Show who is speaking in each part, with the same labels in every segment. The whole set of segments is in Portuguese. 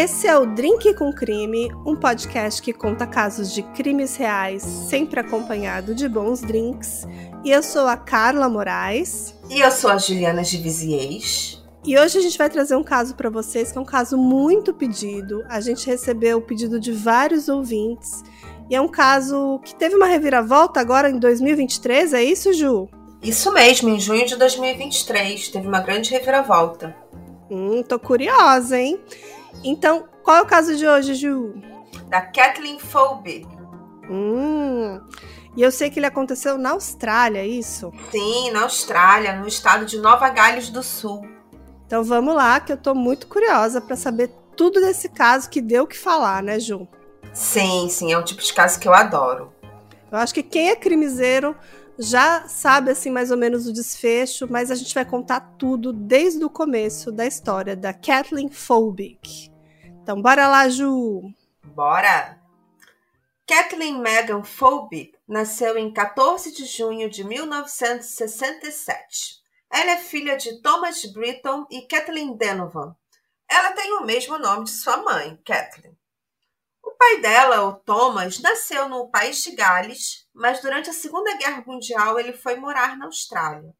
Speaker 1: Esse é o Drink com Crime, um podcast que conta casos de crimes reais, sempre acompanhado de bons drinks. E eu sou a Carla Moraes.
Speaker 2: E eu sou a Juliana Givisiez.
Speaker 1: E hoje a gente vai trazer um caso para vocês que é um caso muito pedido. A gente recebeu o pedido de vários ouvintes. E é um caso que teve uma reviravolta agora em 2023, é isso, Ju?
Speaker 2: Isso mesmo, em junho de 2023 teve uma grande reviravolta.
Speaker 1: Hum, tô curiosa, hein? Então, qual é o caso de hoje, Ju?
Speaker 2: Da Kathleen Phoebe.
Speaker 1: Hum. E eu sei que ele aconteceu na Austrália, é isso?
Speaker 2: Sim, na Austrália, no estado de Nova Gales do Sul.
Speaker 1: Então vamos lá, que eu tô muito curiosa para saber tudo desse caso que deu o que falar, né, Ju?
Speaker 2: Sim, sim, é um tipo de caso que eu adoro.
Speaker 1: Eu acho que quem é crimiseiro já sabe assim mais ou menos o desfecho, mas a gente vai contar tudo desde o começo da história da Kathleen Phobic. Então bora lá, Ju.
Speaker 2: Bora. Kathleen Megan Phobic nasceu em 14 de junho de 1967. Ela é filha de Thomas Britton e Kathleen Donovan. Ela tem o mesmo nome de sua mãe, Kathleen. Pai dela, o Thomas, nasceu no país de Gales, mas durante a Segunda Guerra Mundial ele foi morar na Austrália.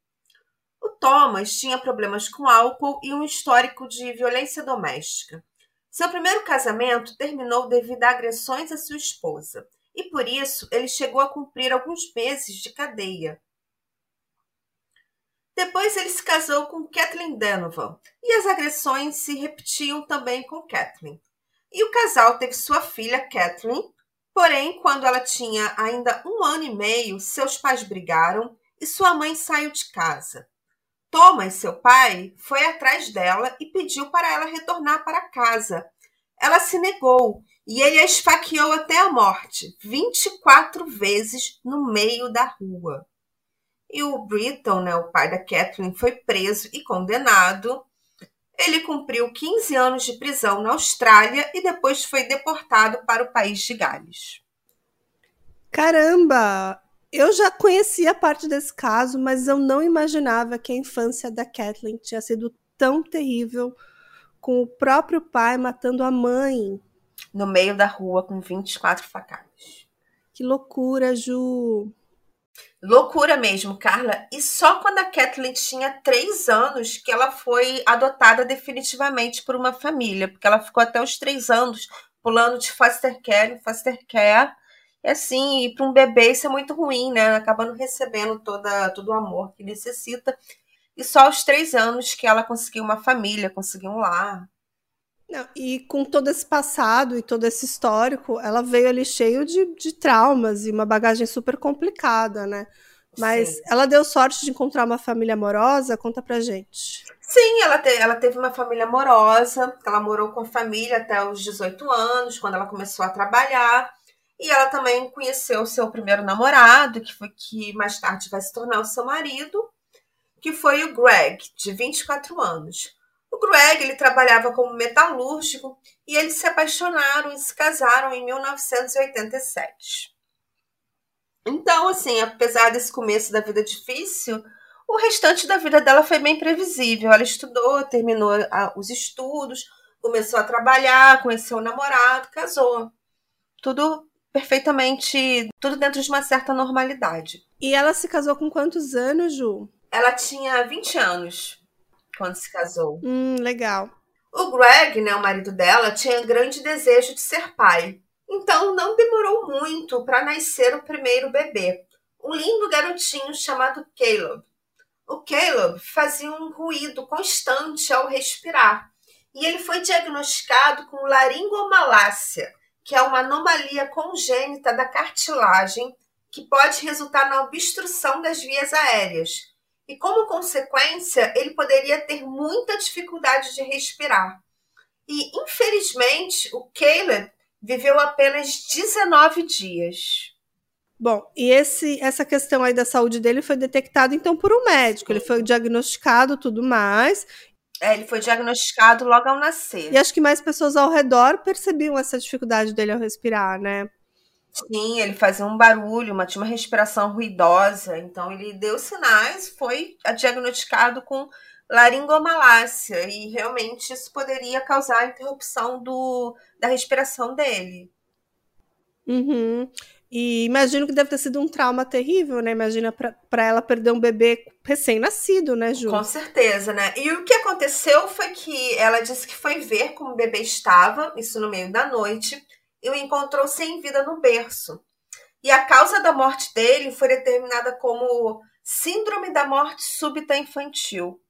Speaker 2: O Thomas tinha problemas com álcool e um histórico de violência doméstica. Seu primeiro casamento terminou devido a agressões à sua esposa, e por isso ele chegou a cumprir alguns meses de cadeia. Depois ele se casou com Kathleen Donovan, e as agressões se repetiam também com Kathleen. E o casal teve sua filha, Kathleen, porém, quando ela tinha ainda um ano e meio, seus pais brigaram e sua mãe saiu de casa. Thomas, seu pai, foi atrás dela e pediu para ela retornar para casa. Ela se negou e ele a esfaqueou até a morte, 24 vezes no meio da rua. E o Britton, né, o pai da Kathleen, foi preso e condenado ele cumpriu 15 anos de prisão na Austrália e depois foi deportado para o país de Gales.
Speaker 1: Caramba! Eu já conhecia parte desse caso, mas eu não imaginava que a infância da Kathleen tinha sido tão terrível, com o próprio pai matando a mãe.
Speaker 2: No meio da rua com 24 facadas.
Speaker 1: Que loucura, Ju!
Speaker 2: Loucura mesmo, Carla. E só quando a Kathleen tinha três anos que ela foi adotada definitivamente por uma família, porque ela ficou até os três anos pulando de foster care em foster care. E assim, e para um bebê isso é muito ruim, né? Acabando recebendo toda, todo o amor que necessita. E só aos três anos que ela conseguiu uma família, conseguiu um lar.
Speaker 1: Não, e com todo esse passado e todo esse histórico, ela veio ali cheio de, de traumas e uma bagagem super complicada, né? Mas Sim. ela deu sorte de encontrar uma família amorosa? Conta pra gente.
Speaker 2: Sim, ela, te, ela teve uma família amorosa. Ela morou com a família até os 18 anos, quando ela começou a trabalhar. E ela também conheceu o seu primeiro namorado, que foi que mais tarde vai se tornar o seu marido, que foi o Greg, de 24 anos. O Greg ele trabalhava como metalúrgico e eles se apaixonaram e se casaram em 1987. Então, assim, apesar desse começo da vida difícil, o restante da vida dela foi bem previsível. Ela estudou, terminou os estudos, começou a trabalhar, conheceu o namorado, casou. Tudo perfeitamente, tudo dentro de uma certa normalidade.
Speaker 1: E ela se casou com quantos anos, Ju?
Speaker 2: Ela tinha 20 anos quando se casou.
Speaker 1: Hum, legal.
Speaker 2: O Greg, né, o marido dela, tinha grande desejo de ser pai. Então não demorou muito para nascer o primeiro bebê, um lindo garotinho chamado Caleb. O Caleb fazia um ruído constante ao respirar e ele foi diagnosticado com laringomalácia, que é uma anomalia congênita da cartilagem que pode resultar na obstrução das vias aéreas, e, como consequência, ele poderia ter muita dificuldade de respirar. E, infelizmente, o Caleb viveu apenas 19 dias.
Speaker 1: Bom, e esse, essa questão aí da saúde dele foi detectada então por um médico. Ele foi diagnosticado tudo mais.
Speaker 2: É, ele foi diagnosticado logo ao nascer.
Speaker 1: E acho que mais pessoas ao redor percebiam essa dificuldade dele ao respirar, né?
Speaker 2: Sim, ele fazia um barulho, uma, tinha uma respiração ruidosa, então ele deu sinais, foi diagnosticado com laringomalácia e realmente isso poderia causar a interrupção do, da respiração dele.
Speaker 1: Uhum. E imagino que deve ter sido um trauma terrível, né? Imagina para ela perder um bebê recém-nascido, né, Ju?
Speaker 2: Com certeza, né? E o que aconteceu foi que ela disse que foi ver como o bebê estava, isso no meio da noite, e o encontrou sem vida no berço. E a causa da morte dele foi determinada como Síndrome da Morte Súbita Infantil.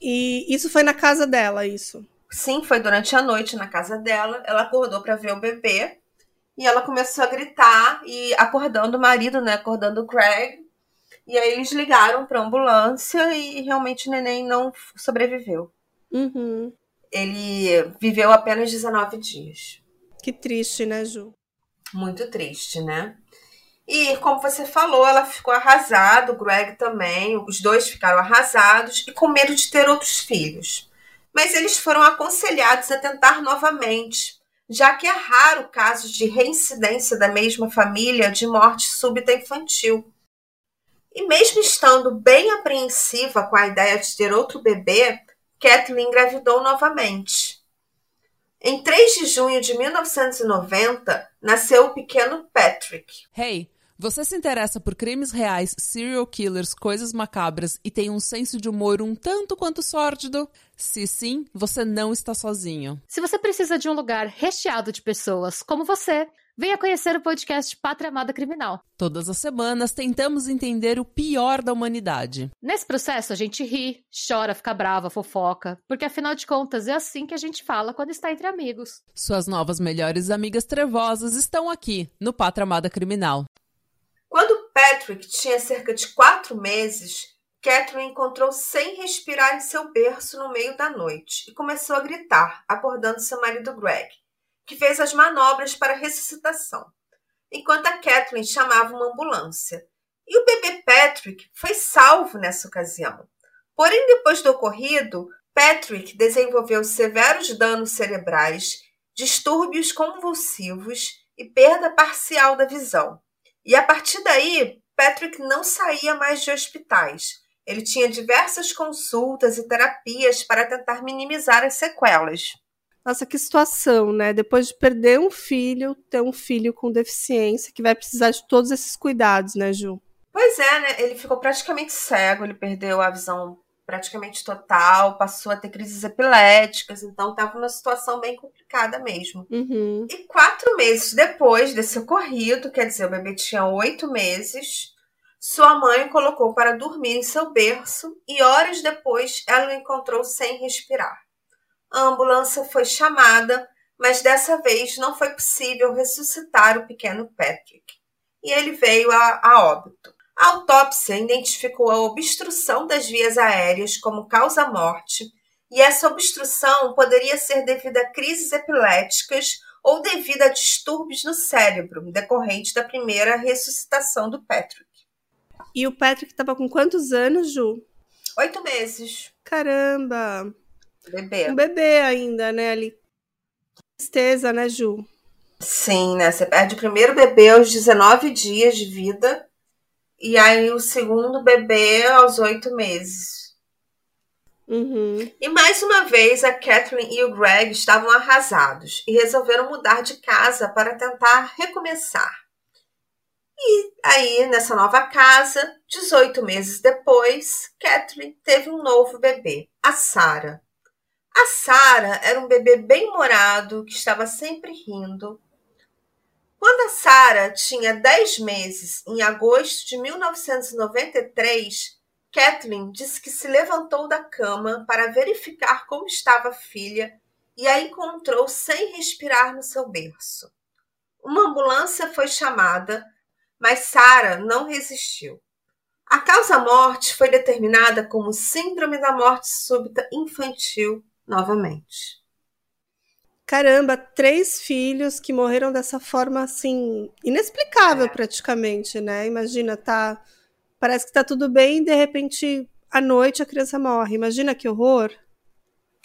Speaker 1: E isso foi na casa dela, isso?
Speaker 2: Sim, foi durante a noite na casa dela. Ela acordou para ver o bebê e ela começou a gritar e acordando o marido, né? Acordando o Craig. E aí eles ligaram para ambulância e realmente o neném não sobreviveu.
Speaker 1: Uhum.
Speaker 2: Ele viveu apenas 19 dias.
Speaker 1: Que triste, né, Ju?
Speaker 2: Muito triste, né? E como você falou, ela ficou arrasada, o Greg também, os dois ficaram arrasados e com medo de ter outros filhos. Mas eles foram aconselhados a tentar novamente, já que é raro casos de reincidência da mesma família de morte súbita infantil. E mesmo estando bem apreensiva com a ideia de ter outro bebê, Kathleen engravidou novamente. Em 3 de junho de 1990, nasceu o pequeno Patrick.
Speaker 3: Hey, você se interessa por crimes reais, serial killers, coisas macabras e tem um senso de humor um tanto quanto sórdido? Se sim, você não está sozinho.
Speaker 4: Se você precisa de um lugar recheado de pessoas como você, venha conhecer o podcast Pátria Amada Criminal.
Speaker 3: Todas as semanas tentamos entender o pior da humanidade.
Speaker 4: Nesse processo a gente ri, chora, fica brava, fofoca, porque afinal de contas é assim que a gente fala quando está entre amigos.
Speaker 3: Suas novas melhores amigas trevosas estão aqui no Pátria Amada Criminal.
Speaker 2: Quando Patrick tinha cerca de quatro meses, Catherine encontrou sem respirar em seu berço no meio da noite e começou a gritar, acordando seu marido Greg, que fez as manobras para ressuscitação, enquanto a Kathleen chamava uma ambulância. E o bebê Patrick foi salvo nessa ocasião. Porém, depois do ocorrido, Patrick desenvolveu severos danos cerebrais, distúrbios convulsivos e perda parcial da visão. E a partir daí, Patrick não saía mais de hospitais. Ele tinha diversas consultas e terapias para tentar minimizar as sequelas.
Speaker 1: Nossa, que situação, né? Depois de perder um filho, ter um filho com deficiência que vai precisar de todos esses cuidados, né, Ju?
Speaker 2: Pois é, né? Ele ficou praticamente cego, ele perdeu a visão praticamente total, passou a ter crises epiléticas, então estava numa situação bem complicada mesmo.
Speaker 1: Uhum.
Speaker 2: E quatro meses depois desse ocorrido, quer dizer, o bebê tinha oito meses, sua mãe o colocou para dormir em seu berço e horas depois ela o encontrou sem respirar. A ambulância foi chamada, mas dessa vez não foi possível ressuscitar o pequeno Patrick. E ele veio a, a óbito. A autópsia identificou a obstrução das vias aéreas como causa-morte, e essa obstrução poderia ser devido a crises epiléticas ou devido a distúrbios no cérebro, decorrente da primeira ressuscitação do Patrick.
Speaker 1: E o Patrick estava com quantos anos, Ju?
Speaker 2: Oito meses.
Speaker 1: Caramba!
Speaker 2: Bebê.
Speaker 1: Um bebê ainda, né? Ali. Tristeza, né, Ju?
Speaker 2: Sim, né? Você perde o primeiro bebê aos 19 dias de vida e aí o segundo bebê aos oito meses.
Speaker 1: Uhum.
Speaker 2: E mais uma vez a Kathleen e o Greg estavam arrasados e resolveram mudar de casa para tentar recomeçar. E aí, nessa nova casa, 18 meses depois, Kathleen teve um novo bebê, a Sarah. A Sarah era um bebê bem humorado que estava sempre rindo quando a Sarah tinha 10 meses, em agosto de 1993, Kathleen disse que se levantou da cama para verificar como estava a filha e a encontrou sem respirar no seu berço. Uma ambulância foi chamada, mas Sarah não resistiu. A causa-morte foi determinada como Síndrome da Morte Súbita Infantil novamente
Speaker 1: caramba, três filhos que morreram dessa forma assim, inexplicável é. praticamente, né? Imagina, tá. Parece que tá tudo bem e de repente à noite a criança morre. Imagina que horror.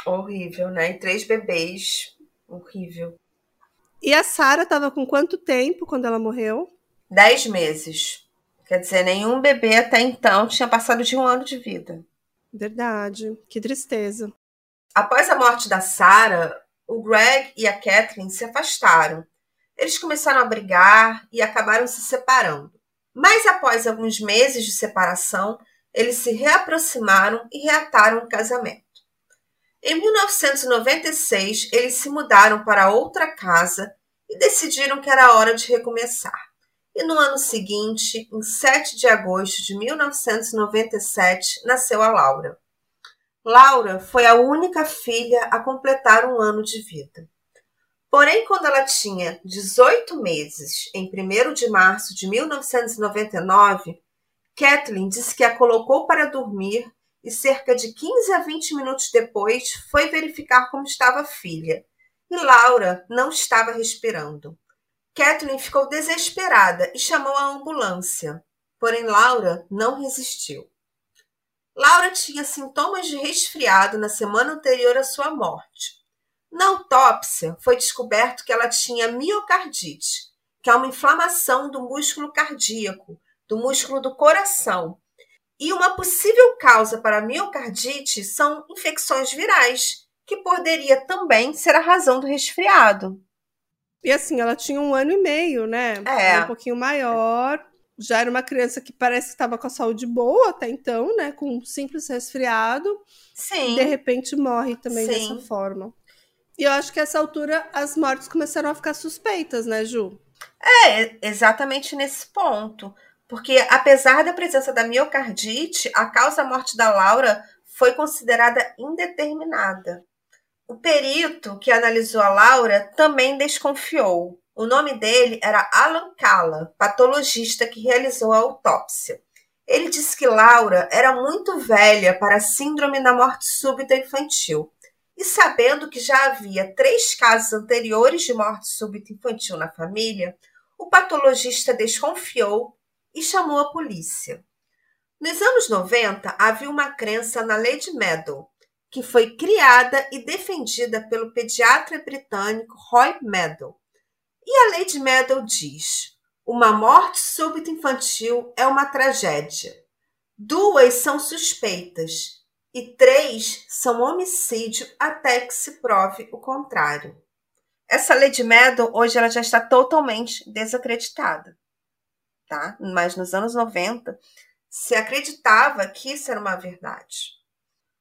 Speaker 2: Horrível, né? E três bebês. Horrível.
Speaker 1: E a Sara tava com quanto tempo quando ela morreu?
Speaker 2: Dez meses. Quer dizer, nenhum bebê até então tinha passado de um ano de vida.
Speaker 1: Verdade. Que tristeza.
Speaker 2: Após a morte da Sarah, o Greg e a Kathleen se afastaram. Eles começaram a brigar e acabaram se separando. Mas após alguns meses de separação, eles se reaproximaram e reataram o casamento. Em 1996, eles se mudaram para outra casa e decidiram que era hora de recomeçar. E no ano seguinte, em 7 de agosto de 1997, nasceu a Laura. Laura foi a única filha a completar um ano de vida. Porém, quando ela tinha 18 meses, em 1 de março de 1999, Kathleen disse que a colocou para dormir e cerca de 15 a 20 minutos depois foi verificar como estava a filha. E Laura não estava respirando. Kathleen ficou desesperada e chamou a ambulância. Porém, Laura não resistiu. Laura tinha sintomas de resfriado na semana anterior à sua morte. Na autópsia, foi descoberto que ela tinha miocardite, que é uma inflamação do músculo cardíaco, do músculo do coração. E uma possível causa para a miocardite são infecções virais, que poderia também ser a razão do resfriado.
Speaker 1: E assim, ela tinha um ano e meio, né?
Speaker 2: É.
Speaker 1: Um pouquinho maior já era uma criança que parece que estava com a saúde boa até então, né? Com um simples resfriado.
Speaker 2: Sim.
Speaker 1: E de repente morre também
Speaker 2: Sim.
Speaker 1: dessa forma. E eu acho que essa altura as mortes começaram a ficar suspeitas, né, Ju?
Speaker 2: É, exatamente nesse ponto. Porque apesar da presença da miocardite, a causa da morte da Laura foi considerada indeterminada. O perito que analisou a Laura também desconfiou. O nome dele era Alan Calla, patologista que realizou a autópsia. Ele disse que Laura era muito velha para a síndrome da morte súbita infantil. E sabendo que já havia três casos anteriores de morte súbita infantil na família, o patologista desconfiou e chamou a polícia. Nos anos 90, havia uma crença na de Meadow, que foi criada e defendida pelo pediatra britânico Roy Meadow. E a de Meadow diz: uma morte súbita infantil é uma tragédia. Duas são suspeitas e três são homicídio até que se prove o contrário. Essa de Meadow hoje ela já está totalmente desacreditada, tá? Mas nos anos 90 se acreditava que isso era uma verdade.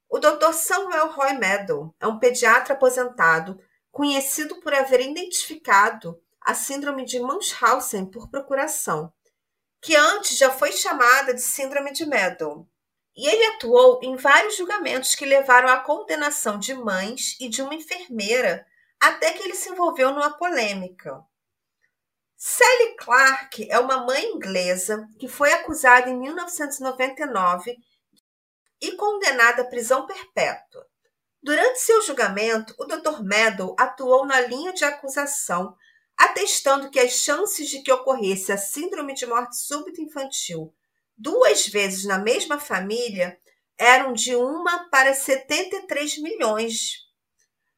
Speaker 2: O Dr. Samuel Roy Meadow é um pediatra aposentado conhecido por haver identificado a síndrome de Munchausen por procuração, que antes já foi chamada de síndrome de Meadow. E ele atuou em vários julgamentos que levaram à condenação de mães e de uma enfermeira, até que ele se envolveu numa polêmica. Sally Clark é uma mãe inglesa que foi acusada em 1999 e condenada à prisão perpétua. Durante seu julgamento, o Dr. Meadow atuou na linha de acusação atestando que as chances de que ocorresse a síndrome de morte súbita infantil duas vezes na mesma família eram de uma para 73 milhões.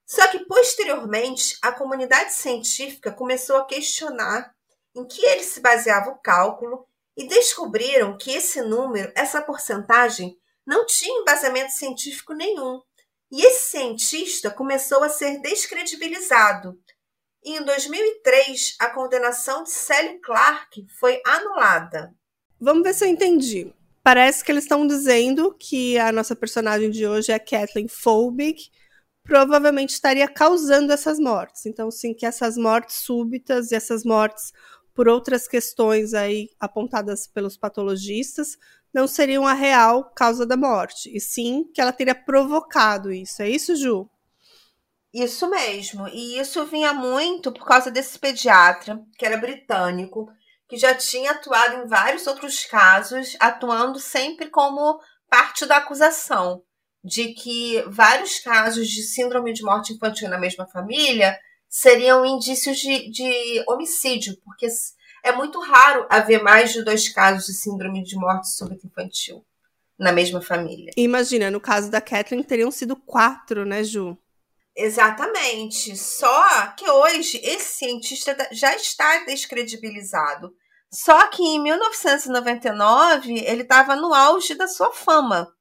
Speaker 2: Só que posteriormente a comunidade científica começou a questionar em que ele se baseava o cálculo e descobriram que esse número, essa porcentagem, não tinha embasamento científico nenhum. E esse cientista começou a ser descredibilizado e em 2003 a condenação de Sally Clark foi anulada.
Speaker 1: Vamos ver se eu entendi. Parece que eles estão dizendo que a nossa personagem de hoje é Kathleen Folbig, provavelmente estaria causando essas mortes. Então, sim, que essas mortes súbitas e essas mortes por outras questões aí apontadas pelos patologistas não seriam a real causa da morte, e sim que ela teria provocado isso. É isso, Ju?
Speaker 2: Isso mesmo. E isso vinha muito por causa desse pediatra, que era britânico, que já tinha atuado em vários outros casos, atuando sempre como parte da acusação de que vários casos de síndrome de morte infantil na mesma família seriam indícios de, de homicídio, porque é muito raro haver mais de dois casos de síndrome de morte súbita infantil na mesma família.
Speaker 1: Imagina, no caso da Kathleen teriam sido quatro, né, Ju?
Speaker 2: Exatamente. Só que hoje esse cientista já está descredibilizado. Só que em 1999 ele estava no auge da sua fama.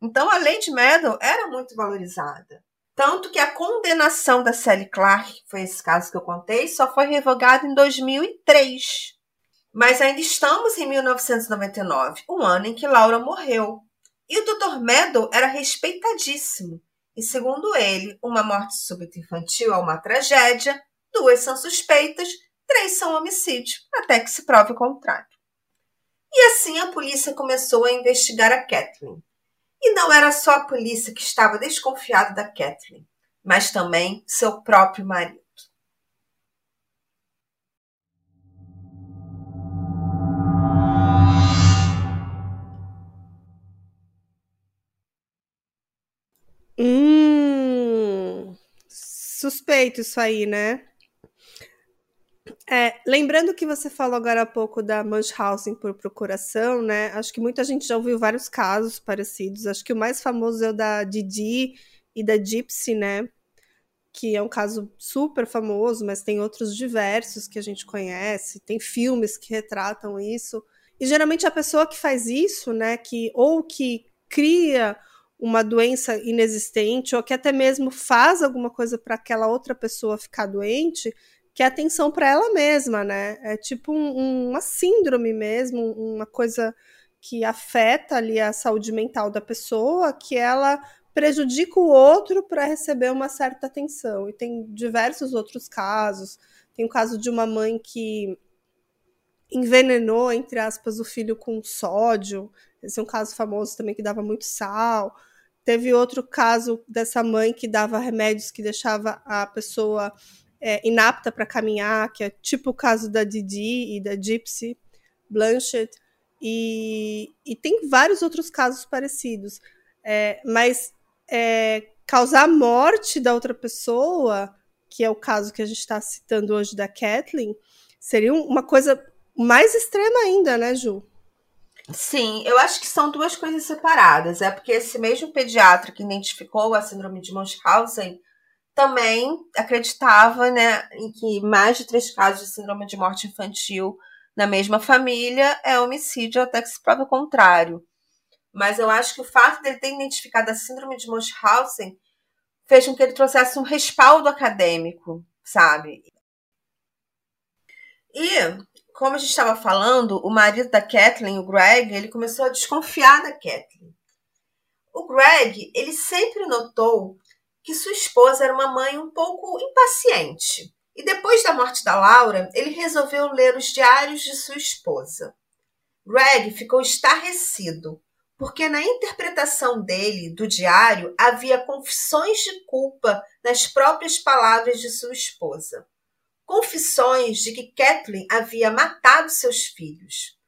Speaker 2: Então a de Meadow era muito valorizada. Tanto que a condenação da Sally Clark, que foi esse caso que eu contei, só foi revogada em 2003. Mas ainda estamos em 1999, um ano em que Laura morreu. E o Dr. Meadow era respeitadíssimo. E segundo ele, uma morte súbita infantil é uma tragédia, duas são suspeitas, três são homicídio, até que se prove o contrário. E assim a polícia começou a investigar a Kathleen. E não era só a polícia que estava desconfiada da Kathleen, mas também seu próprio marido.
Speaker 1: Suspeito isso aí, né? É, lembrando que você falou agora há pouco da Munchausen por procuração, né? Acho que muita gente já ouviu vários casos parecidos. Acho que o mais famoso é o da Didi e da Gypsy, né? Que é um caso super famoso, mas tem outros diversos que a gente conhece. Tem filmes que retratam isso. E geralmente a pessoa que faz isso, né? Que ou que cria uma doença inexistente ou que até mesmo faz alguma coisa para aquela outra pessoa ficar doente, que é atenção para ela mesma, né? É tipo um, uma síndrome mesmo, uma coisa que afeta ali a saúde mental da pessoa, que ela prejudica o outro para receber uma certa atenção. E tem diversos outros casos. Tem o caso de uma mãe que envenenou, entre aspas, o filho com sódio. Esse é um caso famoso também que dava muito sal. Teve outro caso dessa mãe que dava remédios que deixava a pessoa é, inapta para caminhar, que é tipo o caso da Didi e da Gypsy Blanchett. E, e tem vários outros casos parecidos. É, mas é, causar a morte da outra pessoa, que é o caso que a gente está citando hoje da Kathleen, seria uma coisa mais extrema ainda, né, Ju?
Speaker 2: Sim, eu acho que são duas coisas separadas. É porque esse mesmo pediatra que identificou a síndrome de Munchausen também acreditava né, em que mais de três casos de síndrome de morte infantil na mesma família é homicídio até que se prova o contrário. Mas eu acho que o fato dele ter identificado a síndrome de Munchausen fez com que ele trouxesse um respaldo acadêmico, sabe? E como a gente estava falando, o marido da Kathleen, o Greg, ele começou a desconfiar da Kathleen. O Greg, ele sempre notou que sua esposa era uma mãe um pouco impaciente. E depois da morte da Laura, ele resolveu ler os diários de sua esposa. Greg ficou estarrecido, porque na interpretação dele do diário havia confissões de culpa nas próprias palavras de sua esposa confissões de que Kathleen havia matado seus filhos.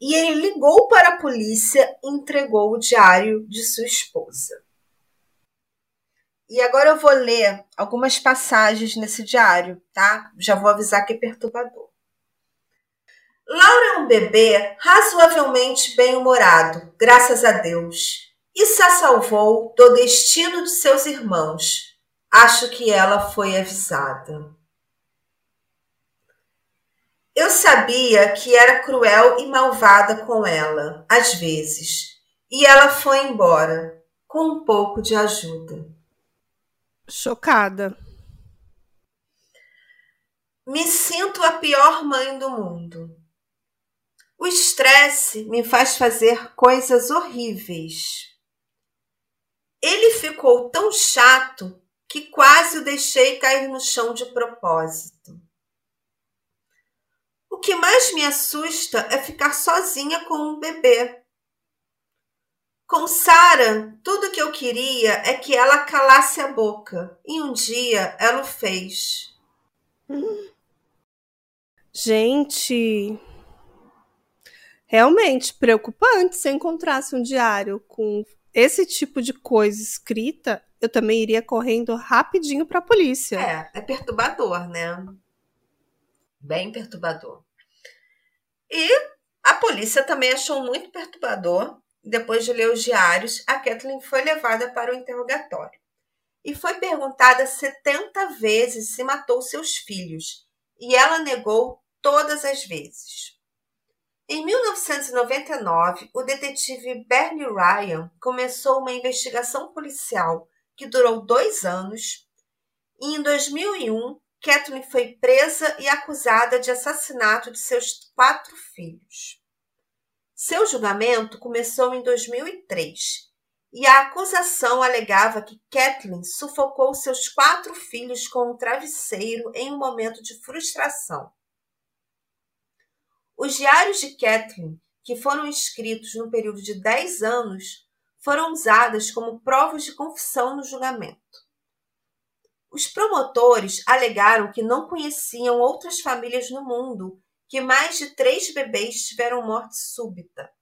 Speaker 2: E ele ligou para a polícia e entregou o diário de sua esposa. E agora eu vou ler algumas passagens nesse diário, tá? Já vou avisar que é perturbador. Laura é um bebê razoavelmente bem-humorado, graças a Deus, e se salvou do destino de seus irmãos. Acho que ela foi avisada. Eu sabia que era cruel e malvada com ela, às vezes, e ela foi embora, com um pouco de ajuda.
Speaker 1: Chocada.
Speaker 2: Me sinto a pior mãe do mundo. O estresse me faz fazer coisas horríveis. Ele ficou tão chato que quase o deixei cair no chão de propósito. O que mais me assusta é ficar sozinha com um bebê. Com Sara, tudo que eu queria é que ela calasse a boca, e um dia ela o fez.
Speaker 1: Gente, realmente preocupante se eu encontrasse um diário com esse tipo de coisa escrita, eu também iria correndo rapidinho para a polícia.
Speaker 2: É, é perturbador, né? Bem perturbador. E a polícia também achou muito perturbador. Depois de ler os diários, a Kathleen foi levada para o interrogatório e foi perguntada 70 vezes se matou seus filhos, e ela negou todas as vezes. Em 1999, o detetive Bernie Ryan começou uma investigação policial que durou dois anos, e em 2001, Kathleen foi presa e acusada de assassinato de seus quatro filhos. Seu julgamento começou em 2003 e a acusação alegava que Kathleen sufocou seus quatro filhos com um travesseiro em um momento de frustração. Os diários de Kathleen, que foram escritos no período de 10 anos, foram usadas como provas de confissão no julgamento. Os promotores alegaram que não conheciam outras famílias no mundo que mais de três bebês tiveram morte súbita.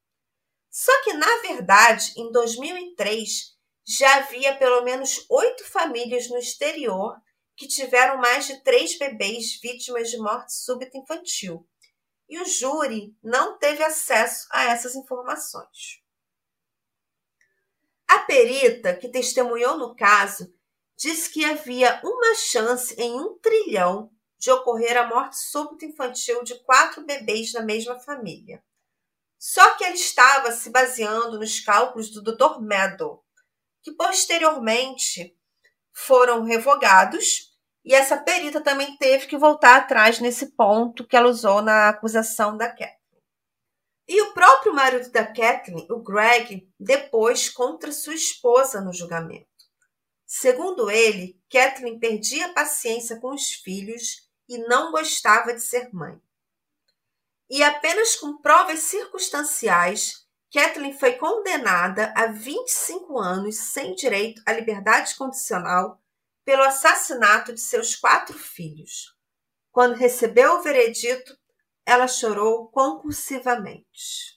Speaker 2: Só que, na verdade, em 2003, já havia pelo menos oito famílias no exterior que tiveram mais de três bebês vítimas de morte súbita infantil e o júri não teve acesso a essas informações. A perita que testemunhou no caso disse que havia uma chance em um trilhão de ocorrer a morte súbita infantil de quatro bebês na mesma família. Só que ele estava se baseando nos cálculos do Dr. Meadow, que posteriormente foram revogados e essa perita também teve que voltar atrás nesse ponto que ela usou na acusação da Kathleen. E o próprio marido da Kathleen, o Greg, depois contra sua esposa no julgamento. Segundo ele, Kathleen perdia paciência com os filhos e não gostava de ser mãe. E apenas com provas circunstanciais, Kathleen foi condenada a 25 anos sem direito à liberdade condicional pelo assassinato de seus quatro filhos. Quando recebeu o veredito, ela chorou compulsivamente.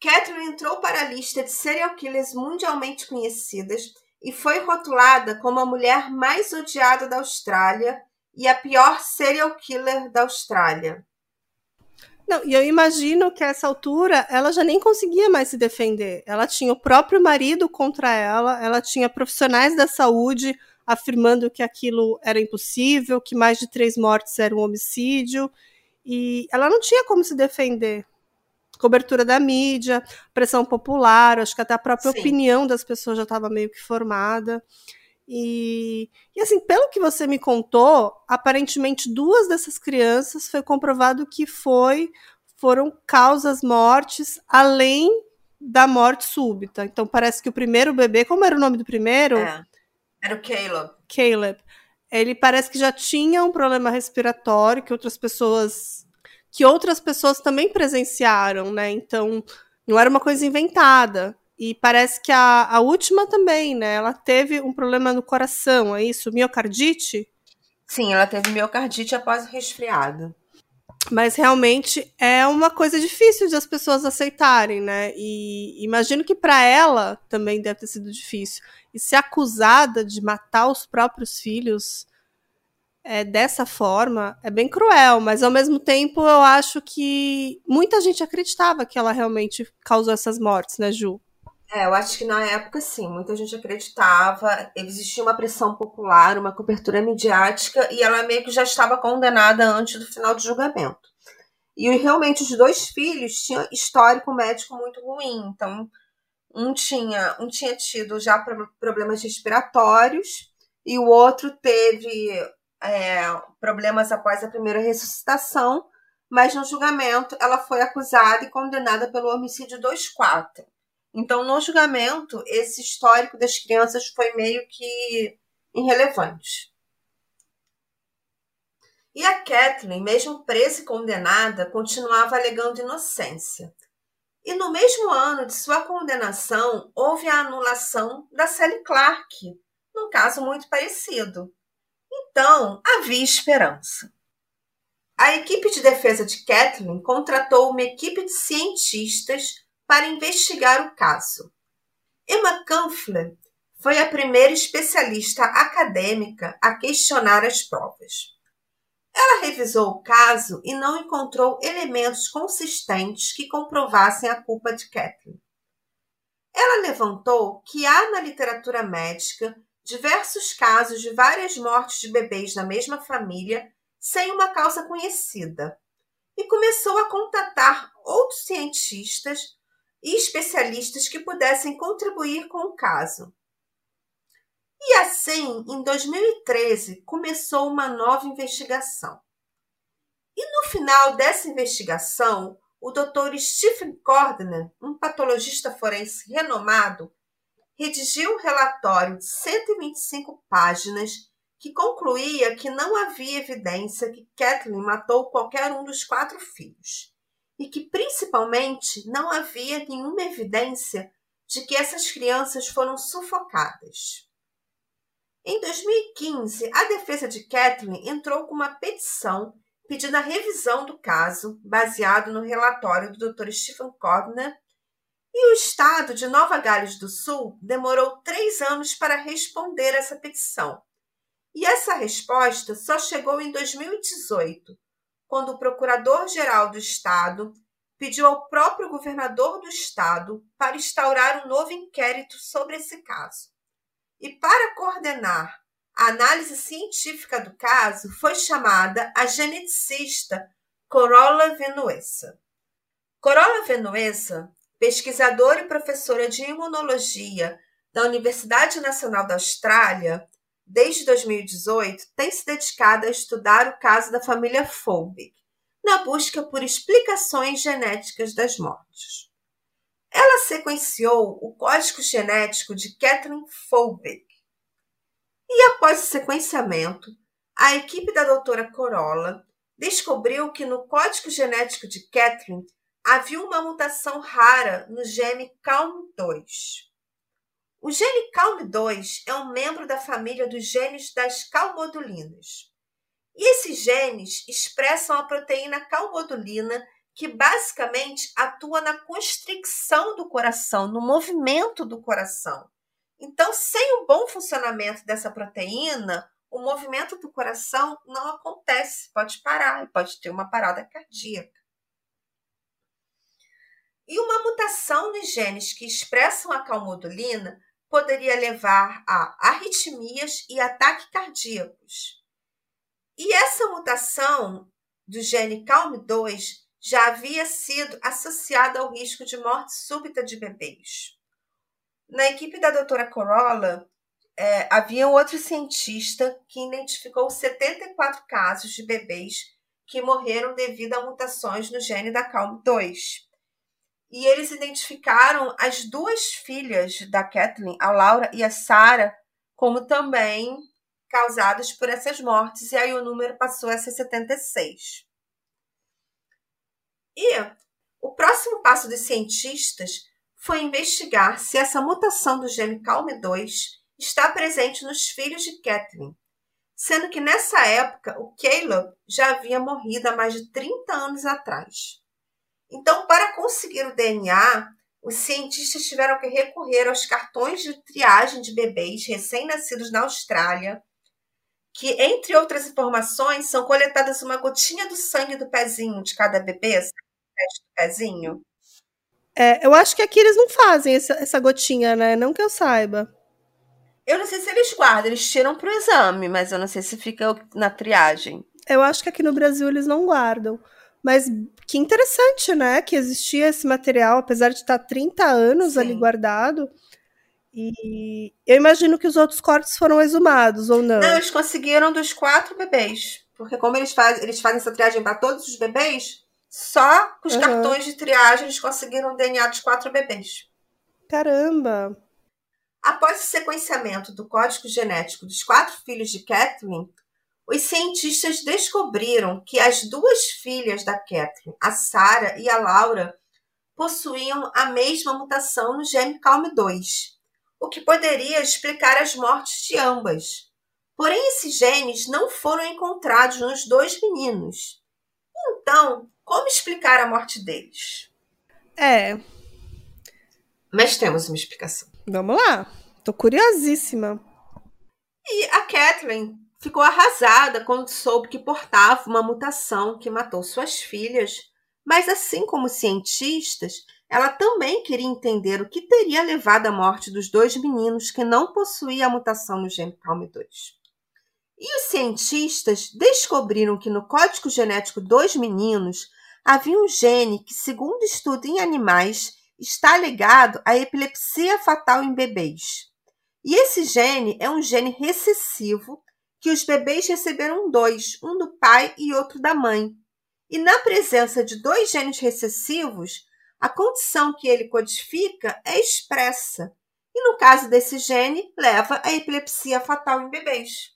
Speaker 2: Catherine entrou para a lista de serial killers mundialmente conhecidas e foi rotulada como a mulher mais odiada da Austrália e a pior serial killer da Austrália.
Speaker 1: Não, e eu imagino que a essa altura ela já nem conseguia mais se defender. Ela tinha o próprio marido contra ela, ela tinha profissionais da saúde afirmando que aquilo era impossível, que mais de três mortes era um homicídio, e ela não tinha como se defender. Cobertura da mídia, pressão popular, acho que até a própria Sim. opinião das pessoas já estava meio que formada. E, e, assim, pelo que você me contou, aparentemente duas dessas crianças foi comprovado que foi foram causas mortes além da morte súbita. Então parece que o primeiro bebê, como era o nome do primeiro?
Speaker 2: É, era o Caleb.
Speaker 1: Caleb. Ele parece que já tinha um problema respiratório que outras pessoas que outras pessoas também presenciaram, né? Então não era uma coisa inventada. E parece que a, a última também, né? Ela teve um problema no coração, é isso? Miocardite?
Speaker 2: Sim, ela teve miocardite após o resfriado.
Speaker 1: Mas realmente é uma coisa difícil de as pessoas aceitarem, né? E imagino que para ela também deve ter sido difícil. E ser acusada de matar os próprios filhos é, dessa forma é bem cruel, mas ao mesmo tempo eu acho que muita gente acreditava que ela realmente causou essas mortes, né, Ju?
Speaker 2: É, eu acho que na época, sim, muita gente acreditava, existia uma pressão popular, uma cobertura midiática, e ela meio que já estava condenada antes do final do julgamento. E realmente os dois filhos tinham histórico médico muito ruim, então um tinha, um tinha tido já problemas respiratórios e o outro teve é, problemas após a primeira ressuscitação, mas no julgamento ela foi acusada e condenada pelo homicídio 2-4. Então, no julgamento, esse histórico das crianças foi meio que irrelevante. E a Kathleen, mesmo presa e condenada, continuava alegando inocência. E no mesmo ano de sua condenação, houve a anulação da Sally Clark, num caso muito parecido. Então, havia esperança. A equipe de defesa de Kathleen contratou uma equipe de cientistas para investigar o caso. Emma Kampfler foi a primeira especialista acadêmica a questionar as provas. Ela revisou o caso e não encontrou elementos consistentes que comprovassem a culpa de Kathleen. Ela levantou que há na literatura médica diversos casos de várias mortes de bebês na mesma família sem uma causa conhecida, e começou a contatar outros cientistas e especialistas que pudessem contribuir com o caso. E assim, em 2013, começou uma nova investigação. E no final dessa investigação, o Dr. Stephen Cordner, um patologista forense renomado, redigiu um relatório de 125 páginas que concluía que não havia evidência que Kathleen matou qualquer um dos quatro filhos e que, principalmente, não havia nenhuma evidência de que essas crianças foram sufocadas. Em 2015, a defesa de Kathleen entrou com uma petição pedindo a revisão do caso, baseado no relatório do Dr. Stephen Cordner, e o Estado de Nova Gales do Sul demorou três anos para responder essa petição. E essa resposta só chegou em 2018, quando o Procurador-Geral do Estado pediu ao próprio governador do Estado para instaurar um novo inquérito sobre esse caso. E para coordenar a análise científica do caso foi chamada a geneticista Corolla Venuesa. Corolla Venuesa, pesquisadora e professora de imunologia da Universidade Nacional da Austrália, desde 2018 tem se dedicado a estudar o caso da família Folbig, na busca por explicações genéticas das mortes. Ela sequenciou o código genético de Catherine Folbig, e após o sequenciamento, a equipe da doutora Corolla descobriu que no código genético de Catherine havia uma mutação rara no gene CALM2. O gene CALM2 é um membro da família dos genes das calmodulinas. E esses genes expressam a proteína calmodulina, que basicamente atua na constricção do coração, no movimento do coração. Então, sem o bom funcionamento dessa proteína, o movimento do coração não acontece, pode parar, pode ter uma parada cardíaca. E uma mutação nos genes que expressam a calmodulina poderia levar a arritmias e ataques cardíacos. E essa mutação do gene CALM2 já havia sido associada ao risco de morte súbita de bebês. Na equipe da doutora Corolla, é, havia outro cientista que identificou 74 casos de bebês que morreram devido a mutações no gene da CALM2. E eles identificaram as duas filhas da Kathleen, a Laura e a Sarah, como também causadas por essas mortes, e aí o número passou a ser 76. E o próximo passo dos cientistas foi investigar se essa mutação do gene CALM2 está presente nos filhos de Kathleen, sendo que nessa época o Caleb já havia morrido há mais de 30 anos atrás. Então, para conseguir o DNA, os cientistas tiveram que recorrer aos cartões de triagem de bebês recém-nascidos na Austrália, que, entre outras informações, são coletadas uma gotinha do sangue do pezinho de cada bebê, teste do pezinho.
Speaker 1: É, eu acho que aqui eles não fazem essa, essa gotinha, né? Não que eu saiba.
Speaker 2: Eu não sei se eles guardam, eles tiram pro exame, mas eu não sei se fica na triagem.
Speaker 1: Eu acho que aqui no Brasil eles não guardam. Mas que interessante, né? Que existia esse material, apesar de estar 30 anos Sim. ali guardado. E eu imagino que os outros cortes foram exumados, ou não?
Speaker 2: Não, eles conseguiram dos quatro bebês. Porque como eles fazem, eles fazem essa triagem para todos os bebês, só com os uhum. cartões de triagem eles conseguiram o DNA dos quatro bebês.
Speaker 1: Caramba!
Speaker 2: Após o sequenciamento do código genético dos quatro filhos de Kathleen, os cientistas descobriram que as duas filhas da Kathleen, a Sarah e a Laura, possuíam a mesma mutação no gene CALM2, o que poderia explicar as mortes de ambas. Porém, esses genes não foram encontrados nos dois meninos. Então, como explicar a morte deles?
Speaker 1: É.
Speaker 2: Mas temos uma explicação.
Speaker 1: Vamos lá. Tô curiosíssima.
Speaker 2: E a Kathleen ficou arrasada quando soube que portava uma mutação que matou suas filhas, mas assim como cientistas, ela também queria entender o que teria levado à morte dos dois meninos que não possuíam a mutação no gene CALM2. E os cientistas descobriram que no código genético dos meninos havia um gene que, segundo estudo em animais, está ligado à epilepsia fatal em bebês. E esse gene é um gene recessivo que os bebês receberam dois, um do pai e outro da mãe. E na presença de dois genes recessivos, a condição que ele codifica é expressa. E no caso desse gene, leva à epilepsia fatal em bebês.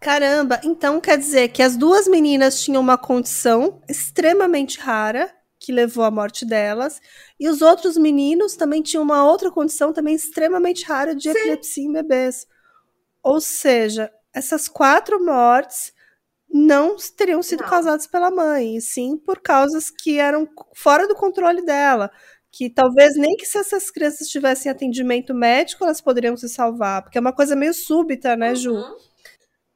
Speaker 1: Caramba, então quer dizer que as duas meninas tinham uma condição extremamente rara que levou à morte delas, e os outros meninos também tinham uma outra condição também extremamente rara de Sim. epilepsia em bebês. Ou seja, essas quatro mortes não teriam sido não. causadas pela mãe, e sim por causas que eram fora do controle dela. Que talvez nem que se essas crianças tivessem atendimento médico, elas poderiam se salvar, porque é uma coisa meio súbita, né, Ju? Uhum.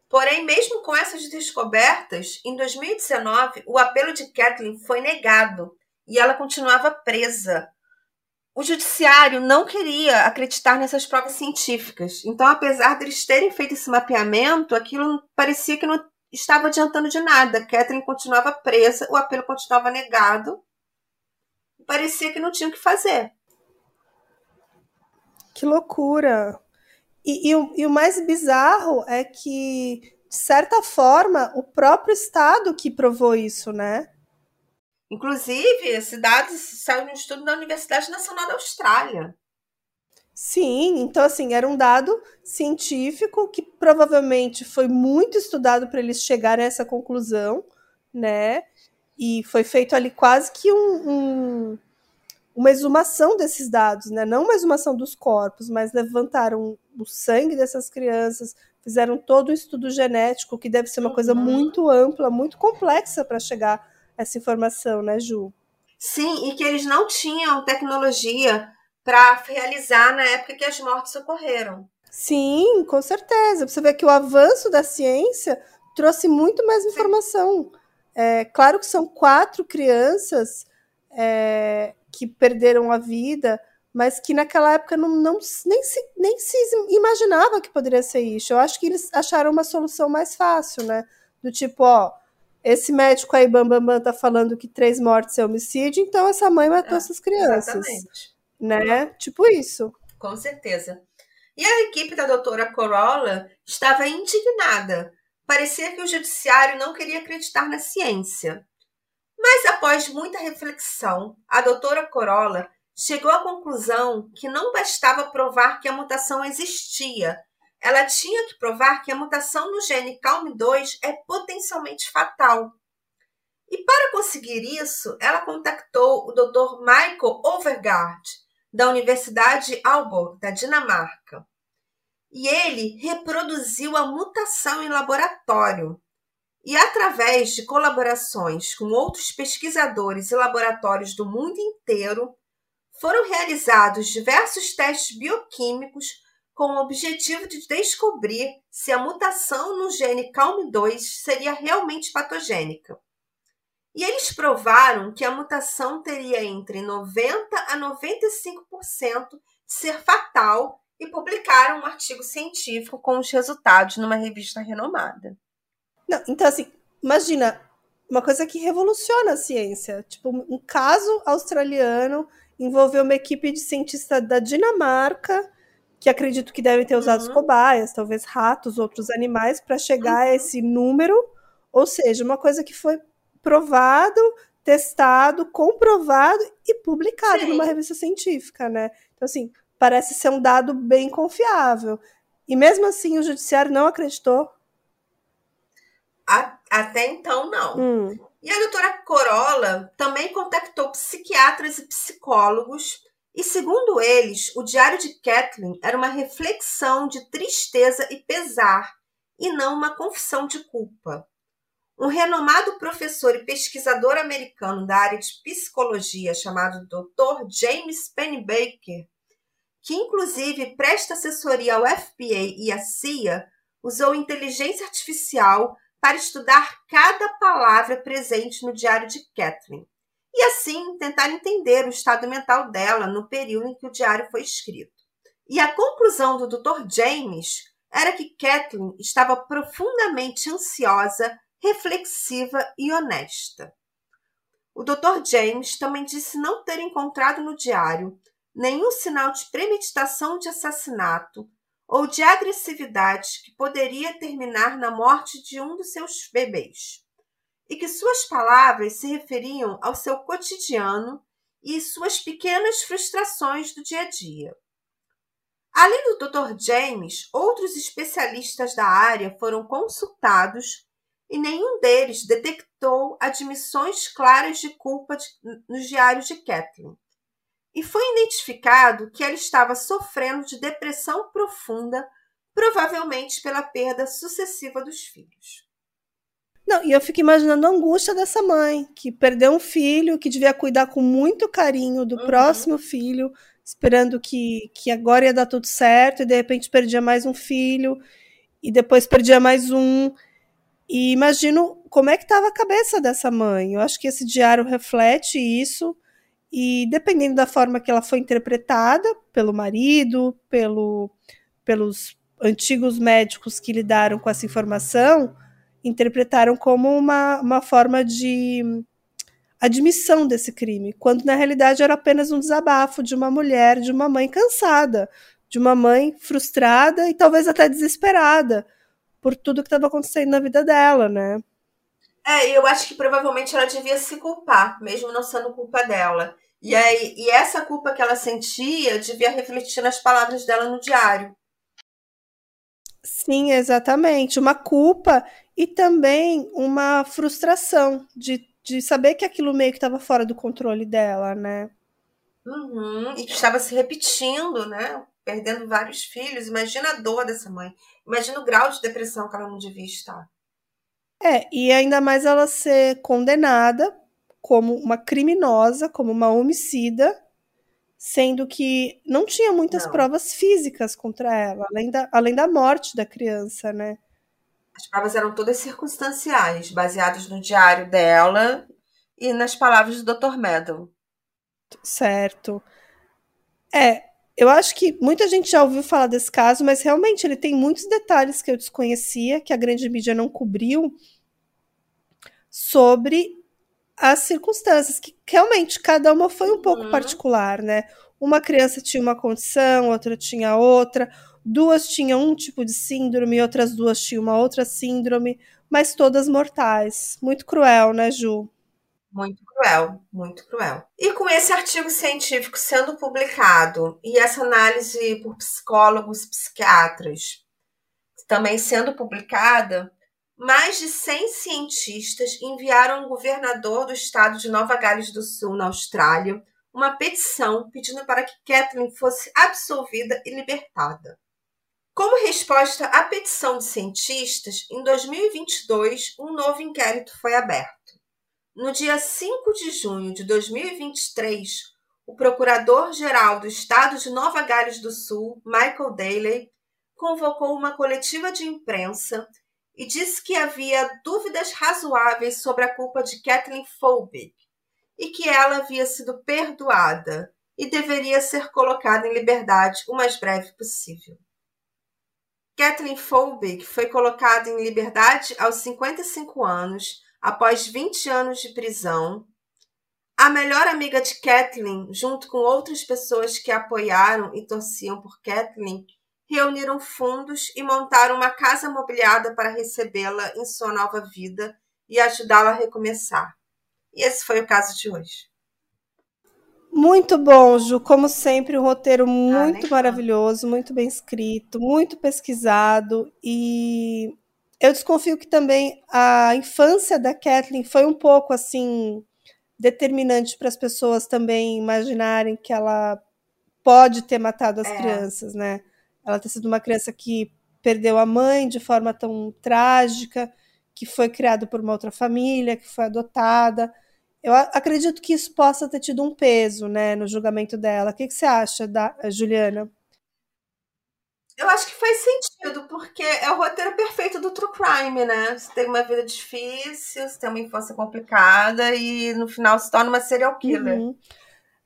Speaker 2: Porém, mesmo com essas descobertas, em 2019, o apelo de Kathleen foi negado e ela continuava presa. O judiciário não queria acreditar nessas provas científicas. Então, apesar deles terem feito esse mapeamento, aquilo parecia que não estava adiantando de nada. Kathleen continuava presa, o apelo continuava negado. Parecia que não tinha o que fazer.
Speaker 1: Que loucura! E, e, o, e o mais bizarro é que, de certa forma, o próprio Estado que provou isso, né?
Speaker 2: Inclusive, esse dado saiu de um estudo da Universidade Nacional da Austrália.
Speaker 1: Sim, então assim, era um dado científico que provavelmente foi muito estudado para eles chegarem a essa conclusão, né? E foi feito ali quase que um, um uma exumação desses dados, né? Não uma exumação dos corpos, mas levantaram o sangue dessas crianças, fizeram todo o estudo genético, que deve ser uma coisa uhum. muito ampla, muito complexa para chegar essa informação, né, Ju?
Speaker 2: Sim, e que eles não tinham tecnologia para realizar na época que as mortes ocorreram.
Speaker 1: Sim, com certeza. Você vê que o avanço da ciência trouxe muito mais informação. É, claro que são quatro crianças é, que perderam a vida, mas que naquela época não, não, nem, se, nem se imaginava que poderia ser isso. Eu acho que eles acharam uma solução mais fácil, né? Do tipo, ó, esse médico aí, Bambambam, Bam, Bam, tá falando que três mortes é homicídio, então essa mãe matou é, essas crianças. Exatamente. Né? Tipo isso.
Speaker 2: Com certeza. E a equipe da doutora Corolla estava indignada. Parecia que o judiciário não queria acreditar na ciência. Mas após muita reflexão, a doutora Corolla chegou à conclusão que não bastava provar que a mutação existia. Ela tinha que provar que a mutação no gene CALM2 é potencialmente fatal. E para conseguir isso, ela contactou o Dr. Michael Overgaard, da Universidade Aalborg, da Dinamarca. E ele reproduziu a mutação em laboratório. E através de colaborações com outros pesquisadores e laboratórios do mundo inteiro, foram realizados diversos testes bioquímicos com o objetivo de descobrir se a mutação no gene CALM2 seria realmente patogênica. E eles provaram que a mutação teria entre 90 a 95% de ser fatal e publicaram um artigo científico com os resultados numa revista renomada.
Speaker 1: Não, então, assim, imagina, uma coisa que revoluciona a ciência. Tipo, um caso australiano envolveu uma equipe de cientistas da Dinamarca, que acredito que devem ter usado uhum. cobaias, talvez ratos, outros animais, para chegar uhum. a esse número. Ou seja, uma coisa que foi provado, testado, comprovado e publicado Sim. numa revista científica, né? Então, assim, parece ser um dado bem confiável. E mesmo assim, o judiciário não acreditou
Speaker 2: a, até então, não. Hum. E a doutora Corolla também contactou psiquiatras e psicólogos, e segundo eles, o diário de Kathleen era uma reflexão de tristeza e pesar, e não uma confissão de culpa. Um renomado professor e pesquisador americano da área de psicologia chamado Dr. James Pennebaker, que inclusive presta assessoria ao FBI e à CIA, usou inteligência artificial para estudar cada palavra presente no diário de Catherine e assim tentar entender o estado mental dela no período em que o diário foi escrito. E a conclusão do Dr. James era que Kathleen estava profundamente ansiosa, reflexiva e honesta. O Dr. James também disse não ter encontrado no diário nenhum sinal de premeditação de assassinato ou de agressividade que poderia terminar na morte de um dos seus bebês, e que suas palavras se referiam ao seu cotidiano e suas pequenas frustrações do dia a dia. Além do Dr. James, outros especialistas da área foram consultados e nenhum deles detectou admissões claras de culpa de, no diário de Kathleen. E foi identificado que ela estava sofrendo de depressão profunda, provavelmente pela perda sucessiva dos filhos.
Speaker 1: Não, e eu fico imaginando a angústia dessa mãe, que perdeu um filho, que devia cuidar com muito carinho do uhum. próximo filho, esperando que, que agora ia dar tudo certo, e de repente perdia mais um filho, e depois perdia mais um. E imagino como é que estava a cabeça dessa mãe. Eu acho que esse diário reflete isso, e dependendo da forma que ela foi interpretada pelo marido, pelo, pelos antigos médicos que lidaram com essa informação, interpretaram como uma, uma forma de admissão desse crime, quando na realidade era apenas um desabafo de uma mulher, de uma mãe cansada, de uma mãe frustrada e talvez até desesperada por tudo que estava acontecendo na vida dela, né?
Speaker 2: É, eu acho que provavelmente ela devia se culpar, mesmo não sendo culpa dela. E, aí, e essa culpa que ela sentia devia refletir nas palavras dela no diário.
Speaker 1: Sim, exatamente. Uma culpa e também uma frustração de de saber que aquilo meio que estava fora do controle dela, né?
Speaker 2: Uhum, e que estava se repetindo, né? Perdendo vários filhos. Imagina a dor dessa mãe. Imagina o grau de depressão que ela não devia estar.
Speaker 1: É, e ainda mais ela ser condenada como uma criminosa, como uma homicida, sendo que não tinha muitas não. provas físicas contra ela, além da, além da morte da criança, né?
Speaker 2: As provas eram todas circunstanciais, baseadas no diário dela e nas palavras do Dr. Meadow.
Speaker 1: Certo. É, eu acho que muita gente já ouviu falar desse caso, mas realmente ele tem muitos detalhes que eu desconhecia, que a grande mídia não cobriu, sobre as circunstâncias, que realmente cada uma foi um uhum. pouco particular, né? Uma criança tinha uma condição, outra tinha outra Duas tinham um tipo de síndrome, outras duas tinham uma outra síndrome, mas todas mortais. Muito cruel, né, Ju?
Speaker 2: Muito cruel, muito cruel. E com esse artigo científico sendo publicado e essa análise por psicólogos, psiquiatras também sendo publicada, mais de 100 cientistas enviaram ao governador do estado de Nova Gales do Sul, na Austrália, uma petição pedindo para que Kathleen fosse absolvida e libertada. Como resposta à petição de cientistas, em 2022, um novo inquérito foi aberto. No dia 5 de junho de 2023, o Procurador-Geral do Estado de Nova Gales do Sul, Michael Daley, convocou uma coletiva de imprensa e disse que havia dúvidas razoáveis sobre a culpa de Kathleen Folbig e que ela havia sido perdoada e deveria ser colocada em liberdade o mais breve possível. Kathleen Folbig foi colocada em liberdade aos 55 anos, após 20 anos de prisão. A melhor amiga de Kathleen, junto com outras pessoas que apoiaram e torciam por Kathleen, reuniram fundos e montaram uma casa mobiliada para recebê-la em sua nova vida e ajudá-la a recomeçar. E esse foi o caso de hoje.
Speaker 1: Muito bom, Ju. Como sempre, um roteiro ah, muito ah, maravilhoso, muito bem escrito, muito pesquisado. E eu desconfio que também a infância da Kathleen foi um pouco assim determinante para as pessoas também imaginarem que ela pode ter matado as é. crianças, né? Ela ter sido uma criança que perdeu a mãe de forma tão trágica, que foi criada por uma outra família, que foi adotada. Eu acredito que isso possa ter tido um peso, né, no julgamento dela. O que, que você acha, da Juliana?
Speaker 2: Eu acho que faz sentido, porque é o roteiro perfeito do true crime, né? Você tem uma vida difícil, você tem uma infância complicada e no final se torna uma serial killer. Uhum.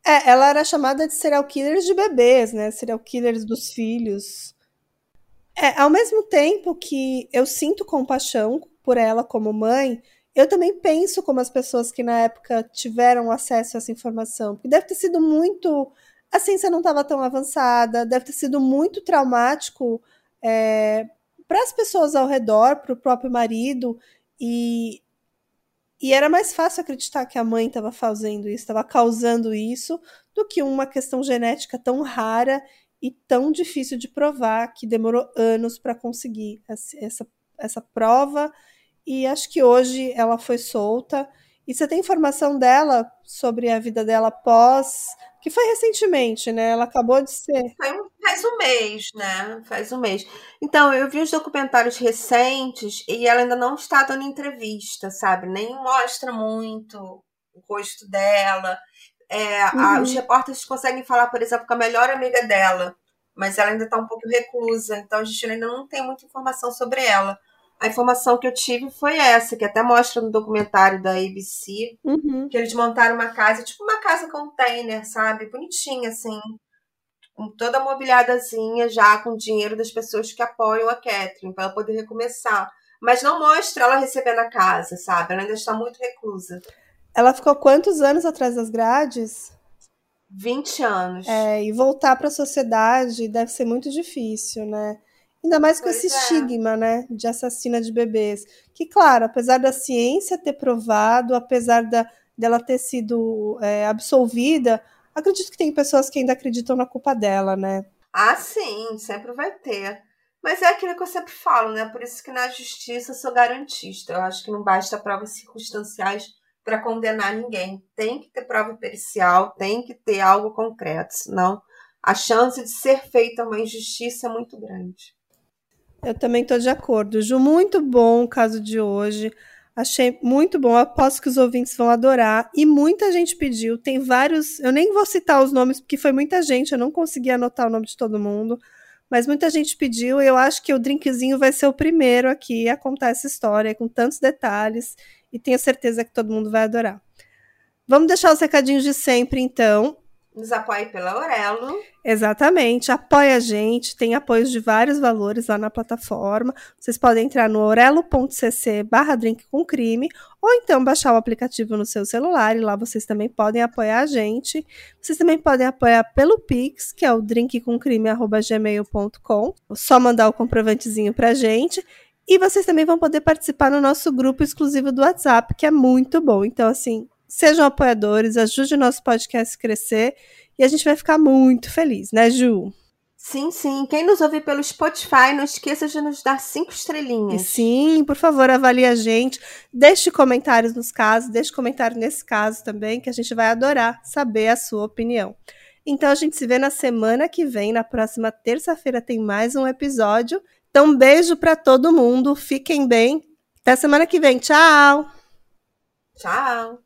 Speaker 1: É, ela era chamada de serial killers de bebês, né? Serial killers dos filhos. É, ao mesmo tempo que eu sinto compaixão por ela como mãe, eu também penso como as pessoas que na época tiveram acesso a essa informação, porque deve ter sido muito. A ciência não estava tão avançada, deve ter sido muito traumático é, para as pessoas ao redor, para o próprio marido, e, e era mais fácil acreditar que a mãe estava fazendo isso, estava causando isso, do que uma questão genética tão rara e tão difícil de provar, que demorou anos para conseguir essa, essa prova e acho que hoje ela foi solta. E você tem informação dela sobre a vida dela pós. Que foi recentemente, né? Ela acabou de ser.
Speaker 2: Faz um mês, né? Faz um mês. Então, eu vi os documentários recentes e ela ainda não está dando entrevista, sabe? Nem mostra muito o rosto dela. É, uhum. a, os repórteres conseguem falar, por exemplo, com a melhor amiga dela, mas ela ainda está um pouco reclusa, então a gente ainda não tem muita informação sobre ela a informação que eu tive foi essa, que até mostra no documentário da ABC,
Speaker 1: uhum.
Speaker 2: que eles montaram uma casa, tipo uma casa container, sabe? Bonitinha, assim, com toda mobiliadazinha, já com dinheiro das pessoas que apoiam a Catherine, para ela poder recomeçar. Mas não mostra ela recebendo a casa, sabe? Ela ainda está muito reclusa.
Speaker 1: Ela ficou quantos anos atrás das grades?
Speaker 2: 20 anos.
Speaker 1: É, e voltar para a sociedade deve ser muito difícil, né? Ainda mais com pois esse é. estigma, né, de assassina de bebês. Que, claro, apesar da ciência ter provado, apesar da, dela ter sido é, absolvida, acredito que tem pessoas que ainda acreditam na culpa dela, né?
Speaker 2: Ah, sim, sempre vai ter. Mas é aquilo que eu sempre falo, né? Por isso que na justiça eu sou garantista. Eu acho que não basta provas circunstanciais para condenar ninguém. Tem que ter prova pericial, tem que ter algo concreto, senão a chance de ser feita uma injustiça é muito grande.
Speaker 1: Eu também estou de acordo. Ju, muito bom o caso de hoje. Achei muito bom. Aposto que os ouvintes vão adorar. E muita gente pediu. Tem vários. Eu nem vou citar os nomes, porque foi muita gente. Eu não consegui anotar o nome de todo mundo. Mas muita gente pediu. E eu acho que o drinkzinho vai ser o primeiro aqui a contar essa história com tantos detalhes. E tenho certeza que todo mundo vai adorar. Vamos deixar os recadinhos de sempre, então.
Speaker 2: Nos apoie pela Aurelo.
Speaker 1: Exatamente, apoia a gente, tem apoios de vários valores lá na plataforma. Vocês podem entrar no orelo.cc barra drink com crime, ou então baixar o aplicativo no seu celular, e lá vocês também podem apoiar a gente. Vocês também podem apoiar pelo Pix, que é o drinkcomcrime.gmail.com. Só mandar o comprovantezinho pra gente. E vocês também vão poder participar no nosso grupo exclusivo do WhatsApp, que é muito bom. Então, assim, sejam apoiadores, ajude o nosso podcast a crescer e a gente vai ficar muito feliz, né, Ju?
Speaker 2: Sim, sim. Quem nos ouve pelo Spotify, não esqueça de nos dar cinco estrelinhas.
Speaker 1: E sim, por favor, avalie a gente. Deixe comentários nos casos, deixe comentário nesse caso também, que a gente vai adorar saber a sua opinião. Então a gente se vê na semana que vem, na próxima terça-feira tem mais um episódio. Então, um beijo para todo mundo, fiquem bem. Até semana que vem. Tchau.
Speaker 2: Tchau.